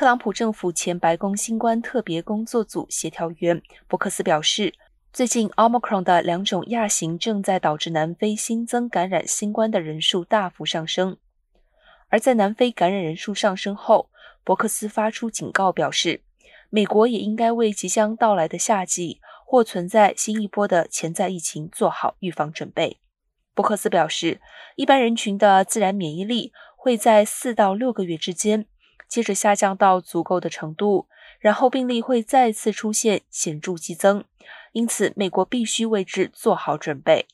特朗普政府前白宫新冠特别工作组协调员伯克斯表示，最近 Omicron 的两种亚型正在导致南非新增感染新冠的人数大幅上升。而在南非感染人数上升后，伯克斯发出警告，表示美国也应该为即将到来的夏季或存在新一波的潜在疫情做好预防准备。伯克斯表示，一般人群的自然免疫力会在四到六个月之间。接着下降到足够的程度，然后病例会再次出现显著激增，因此美国必须为之做好准备。